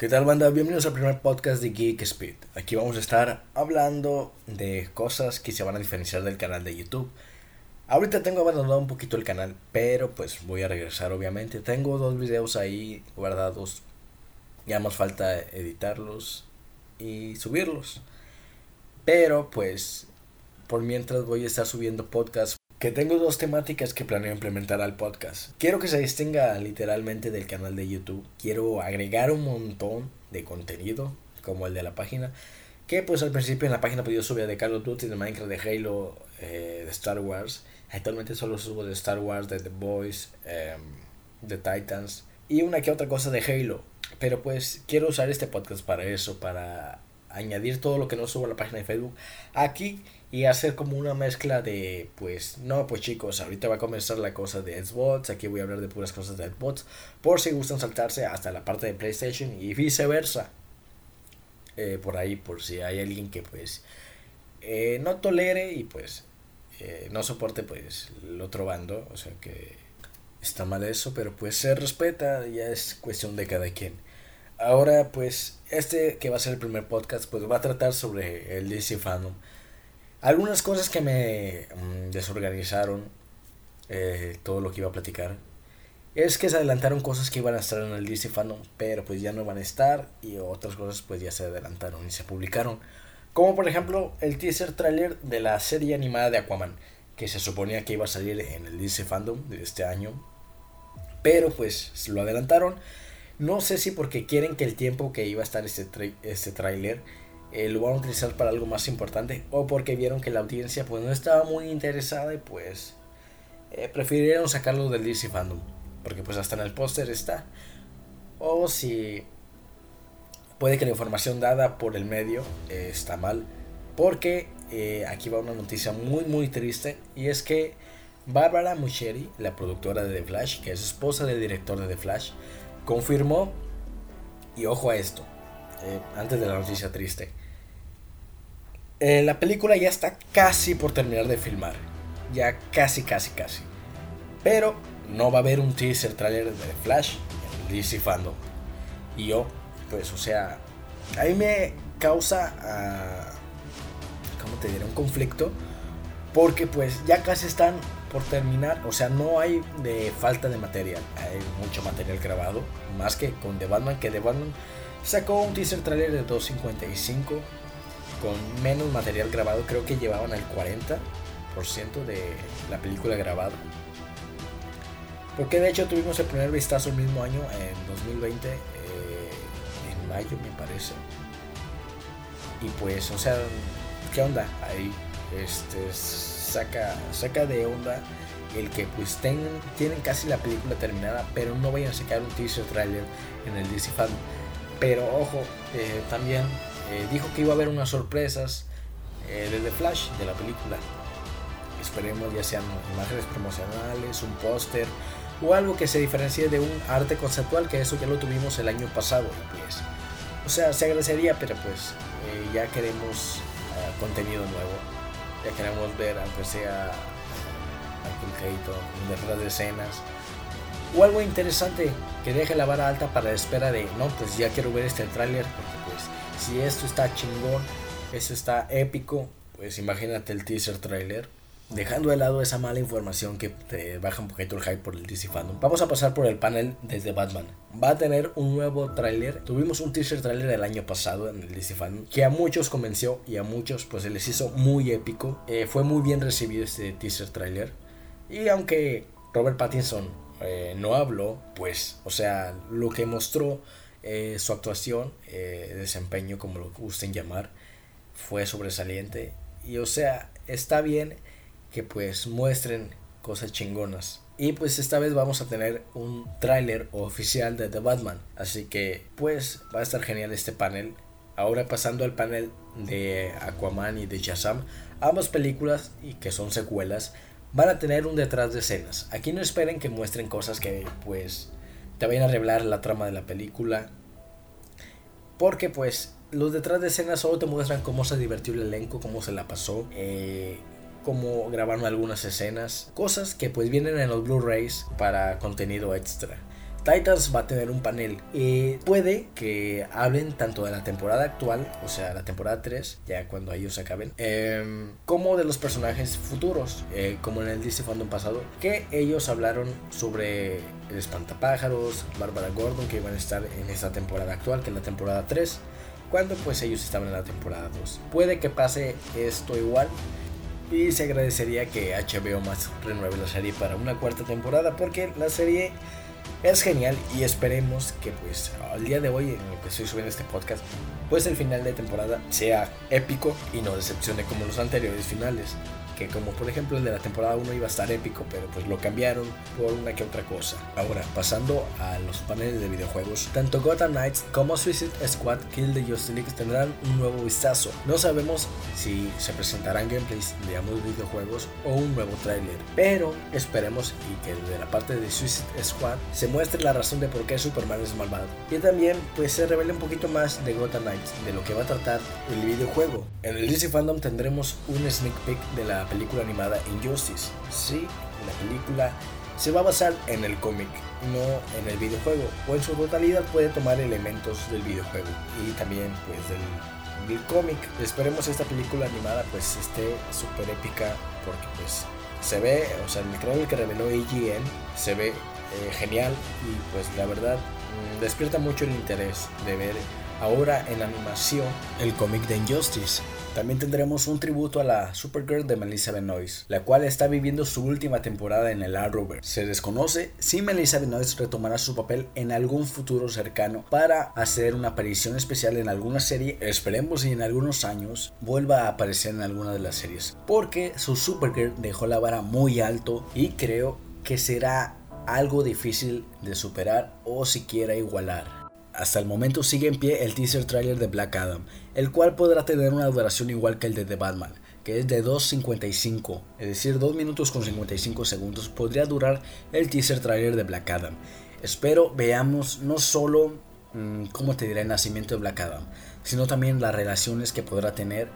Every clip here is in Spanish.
¿Qué tal banda? Bienvenidos al primer podcast de Geek Speed. Aquí vamos a estar hablando de cosas que se van a diferenciar del canal de YouTube. Ahorita tengo abandonado un poquito el canal, pero pues voy a regresar obviamente. Tengo dos videos ahí guardados. Ya más falta editarlos y subirlos. Pero pues por mientras voy a estar subiendo podcasts que tengo dos temáticas que planeo implementar al podcast. Quiero que se distinga literalmente del canal de YouTube. Quiero agregar un montón de contenido, como el de la página. Que pues al principio en la página pues yo subía de Call of Duty, de Minecraft, de Halo, eh, de Star Wars. Actualmente solo subo de Star Wars, de The Boys, em, de Titans y una que otra cosa de Halo. Pero pues quiero usar este podcast para eso, para añadir todo lo que no subo a la página de Facebook aquí y hacer como una mezcla de, pues, no, pues chicos, ahorita va a comenzar la cosa de Xbox, aquí voy a hablar de puras cosas de Xbox, por si gustan saltarse hasta la parte de PlayStation y viceversa. Eh, por ahí, por si hay alguien que pues eh, no tolere y pues eh, no soporte pues el otro bando, o sea que está mal eso, pero pues se respeta, ya es cuestión de cada quien. Ahora pues este que va a ser el primer podcast pues va a tratar sobre el DC Fandom. Algunas cosas que me mm, desorganizaron eh, todo lo que iba a platicar es que se adelantaron cosas que iban a estar en el DC Fandom, pero pues ya no van a estar y otras cosas pues ya se adelantaron y se publicaron. Como por ejemplo el teaser trailer de la serie animada de Aquaman, que se suponía que iba a salir en el DC Fandom de este año, pero pues lo adelantaron. No sé si porque quieren que el tiempo que iba a estar este, este tráiler eh, lo van a utilizar para algo más importante o porque vieron que la audiencia pues no estaba muy interesada y pues eh, prefirieron sacarlo del DC Fandom porque pues hasta en el póster está. O si puede que la información dada por el medio eh, está mal porque aquí va una noticia muy muy triste y es que Barbara Mucheri, la productora de The Flash, que es esposa del director de The Flash, confirmó, y ojo a esto, antes de la noticia triste, eh, la película ya está casi por terminar de filmar. Ya casi, casi, casi. Pero no va a haber un teaser trailer de Flash en DC Fandom. Y yo, pues, o sea, ahí me causa, uh, ¿cómo te diré? Un conflicto. Porque pues ya casi están por terminar. O sea, no hay de falta de material. Hay mucho material grabado. Más que con The Batman. Que The Batman sacó un teaser trailer de 255 con menos material grabado, creo que llevaban el 40% de la película grabada. Porque de hecho tuvimos el primer vistazo el mismo año, en 2020, eh, en mayo me parece. Y pues, o sea, ¿qué onda? Ahí este, saca, saca de onda el que pues tengan, tienen casi la película terminada, pero no vayan a sacar un teaser trailer en el DC Fan. Pero ojo, eh, también eh, dijo que iba a haber unas sorpresas eh, de The Flash de la película. Esperemos ya sean imágenes promocionales, un póster o algo que se diferencie de un arte conceptual, que eso ya lo tuvimos el año pasado. Pues. O sea, se agradecería, pero pues eh, ya queremos contenido nuevo. Ya queremos ver, aunque sea Michael Keaton, detrás de escenas. O algo interesante que deje la vara alta para la espera de, no, pues ya quiero ver este tráiler, porque pues si esto está chingón, eso está épico, pues imagínate el teaser trailer. Dejando de lado esa mala información que te baja un poquito el hype por el DC Fandom. Vamos a pasar por el panel desde Batman. Va a tener un nuevo trailer. Tuvimos un teaser trailer el año pasado en el DC Fandom. Que a muchos convenció y a muchos pues se les hizo muy épico. Eh, fue muy bien recibido este teaser trailer. Y aunque Robert Pattinson eh, no habló, pues, o sea, lo que mostró eh, su actuación, desempeño, como lo gusten llamar, fue sobresaliente. Y o sea, está bien que pues muestren cosas chingonas. Y pues esta vez vamos a tener un tráiler oficial de The Batman. Así que pues va a estar genial este panel. Ahora pasando al panel de Aquaman y de Shazam. Ambas películas, y que son secuelas, van a tener un detrás de escenas. Aquí no esperen que muestren cosas que pues te vayan a revelar la trama de la película. Porque pues los detrás de escena solo te muestran cómo se divirtió el elenco, cómo se la pasó, eh, cómo grabaron algunas escenas, cosas que pues vienen en los Blu-rays para contenido extra. Titans va a tener un panel. y puede que hablen tanto de la temporada actual, o sea, la temporada 3, ya cuando ellos acaben, em, como de los personajes futuros, eh, como en el DC Fandom pasado, que ellos hablaron sobre el espantapájaros, Bárbara Gordon, que iban a estar en esta temporada actual, que es la temporada 3, cuando pues ellos estaban en la temporada 2. Puede que pase esto igual. Y se agradecería que HBO más renueve la serie para una cuarta temporada porque la serie es genial y esperemos que pues al día de hoy en lo que estoy subiendo este podcast pues el final de temporada sea épico y no decepcione como los anteriores finales que como por ejemplo el de la temporada 1 iba a estar épico, pero pues lo cambiaron por una que otra cosa. Ahora, pasando a los paneles de videojuegos, tanto Gotham Knights como Suicide Squad Kill the Justice League tendrán un nuevo vistazo. No sabemos si se presentarán gameplays de ambos videojuegos o un nuevo tráiler, pero esperemos y que de la parte de Suicide Squad se muestre la razón de por qué Superman es malvado. Y también pues se revele un poquito más de Gotham Knights, de lo que va a tratar el videojuego. En el DC Fandom tendremos un sneak peek de la película animada Injustice. Sí, la película se va a basar en el cómic, no en el videojuego, o en su totalidad puede tomar elementos del videojuego y también pues del, cómic. Esperemos esta película animada pues esté súper épica porque pues se ve, o sea, el trailer que reveló AGN se ve eh, genial y pues la verdad mm, despierta mucho el interés de ver ahora en animación el cómic de Injustice. También tendremos un tributo a la Supergirl de Melissa Benoist, la cual está viviendo su última temporada en el Arrowverse. Se desconoce si Melissa Benoist retomará su papel en algún futuro cercano para hacer una aparición especial en alguna serie. Esperemos y en algunos años vuelva a aparecer en alguna de las series, porque su Supergirl dejó la vara muy alto y creo que será algo difícil de superar o siquiera igualar. Hasta el momento sigue en pie el teaser trailer de Black Adam, el cual podrá tener una duración igual que el de The Batman, que es de 2.55, es decir, 2 minutos con 55 segundos podría durar el teaser trailer de Black Adam. Espero veamos no solo, mm, como te diré, el nacimiento de Black Adam, sino también las relaciones que podrá tener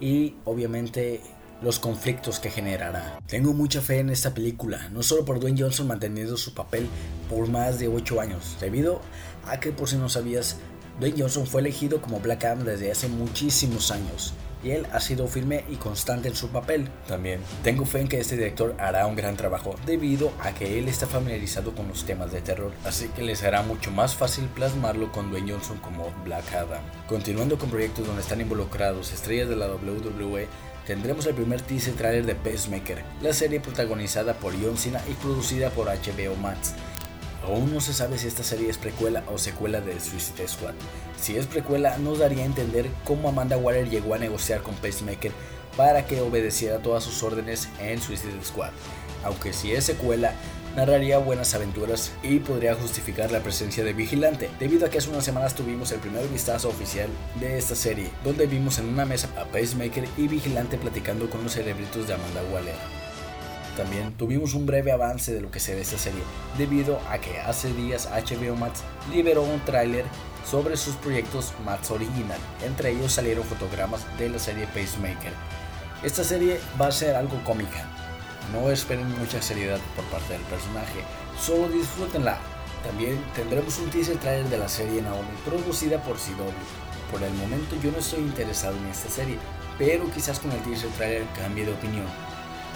y obviamente los conflictos que generará. Tengo mucha fe en esta película, no solo por Dwayne Johnson manteniendo su papel por más de 8 años, debido a que por si no sabías, Dwayne Johnson fue elegido como Black Adam desde hace muchísimos años y él ha sido firme y constante en su papel. También tengo fe en que este director hará un gran trabajo debido a que él está familiarizado con los temas de terror, así que les será mucho más fácil plasmarlo con Dwayne Johnson como Black Adam. Continuando con proyectos donde están involucrados estrellas de la WWE, tendremos el primer teaser trailer de Pacemaker, la serie protagonizada por John Cena y producida por HBO Max. Aún no se sabe si esta serie es precuela o secuela de Suicide Squad. Si es precuela, nos daría a entender cómo Amanda Waller llegó a negociar con Pacemaker para que obedeciera todas sus órdenes en Suicide Squad. Aunque si es secuela, narraría buenas aventuras y podría justificar la presencia de Vigilante, debido a que hace unas semanas tuvimos el primer vistazo oficial de esta serie, donde vimos en una mesa a Pacemaker y Vigilante platicando con los cerebritos de Amanda Waller. También tuvimos un breve avance de lo que será esta serie, debido a que hace días HBO Max liberó un tráiler sobre sus proyectos Max Original, entre ellos salieron fotogramas de la serie Pacemaker. Esta serie va a ser algo cómica, no esperen mucha seriedad por parte del personaje, solo disfrútenla. También tendremos un teaser trailer de la serie Naomi, producida por CW. Por el momento yo no estoy interesado en esta serie, pero quizás con el teaser trailer cambie de opinión.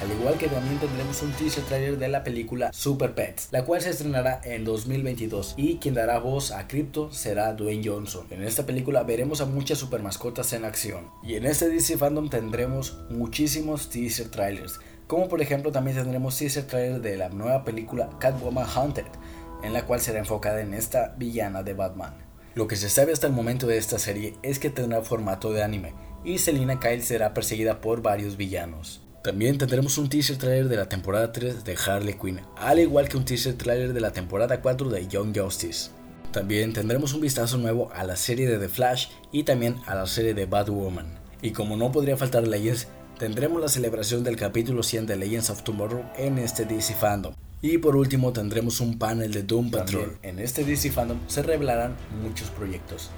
Al igual que también tendremos un teaser trailer de la película Super Pets, la cual se estrenará en 2022 y quien dará voz a Crypto será Dwayne Johnson. En esta película veremos a muchas super mascotas en acción. Y en este DC Fandom tendremos muchísimos teaser trailers como por ejemplo también tendremos teaser trailer de la nueva película Catwoman Haunted, en la cual será enfocada en esta villana de Batman. Lo que se sabe hasta el momento de esta serie es que tendrá formato de anime y Selina Kyle será perseguida por varios villanos. También tendremos un teaser trailer de la temporada 3 de Harley Quinn, al igual que un teaser trailer de la temporada 4 de Young Justice. También tendremos un vistazo nuevo a la serie de The Flash y también a la serie de Batwoman. Y como no podría faltar leyes, tendremos la celebración del capítulo 100 de Legends of Tomorrow en este DC Fandom. Y por último tendremos un panel de Doom Patrol. en este DC Fandom se revelarán muchos proyectos.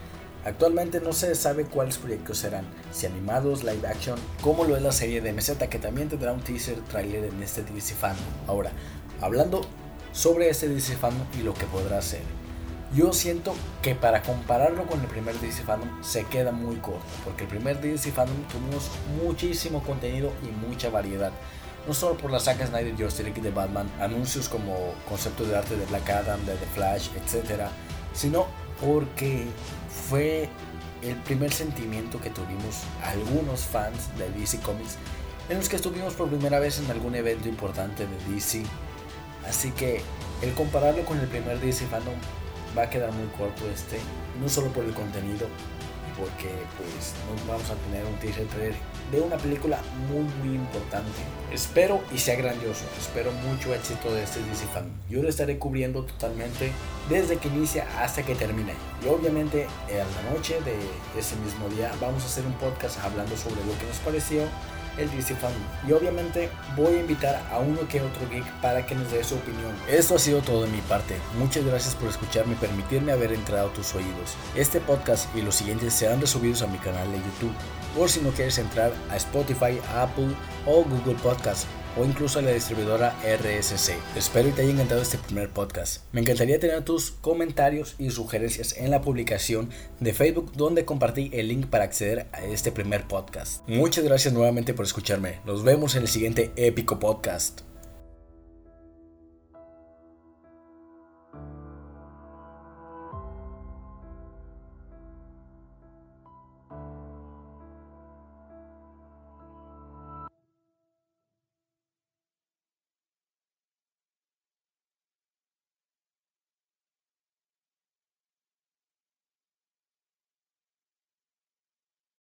Actualmente no se sabe cuáles proyectos serán, si animados, live action, como lo es la serie de MZ que también tendrá un teaser trailer en este DC Fandom. Ahora, hablando sobre este DC Fandom y lo que podrá hacer. Yo siento que para compararlo con el primer DC Fandom se queda muy corto, porque el primer DC Fandom tuvimos muchísimo contenido y mucha variedad. No solo por la saga Snyder Justice League de Batman, anuncios como concepto de arte de Black Adam, de The Flash, etc. Sino porque fue el primer sentimiento que tuvimos algunos fans de DC Comics en los que estuvimos por primera vez en algún evento importante de DC. Así que el compararlo con el primer DC Fandom va a quedar muy corto este, no solo por el contenido, porque pues nos vamos a tener un teaser trailer de una película muy muy importante. Espero y sea grandioso, espero mucho éxito de este DC Fan. Yo lo estaré cubriendo totalmente desde que inicia hasta que termine. Y obviamente en la noche de ese mismo día vamos a hacer un podcast hablando sobre lo que nos pareció el DC Fan. Y obviamente voy a invitar a uno que otro geek para que nos dé su opinión. Esto ha sido todo de mi parte. Muchas gracias por escucharme y permitirme haber entrado a tus oídos. Este podcast y los siguientes serán resubidos a mi canal de YouTube. Por si no quieres entrar a Spotify, Apple o Google Podcast o incluso a la distribuidora RSC. Espero que te haya encantado este primer podcast. Me encantaría tener tus comentarios y sugerencias en la publicación de Facebook donde compartí el link para acceder a este primer podcast. Muchas gracias nuevamente por escucharme. Nos vemos en el siguiente épico podcast.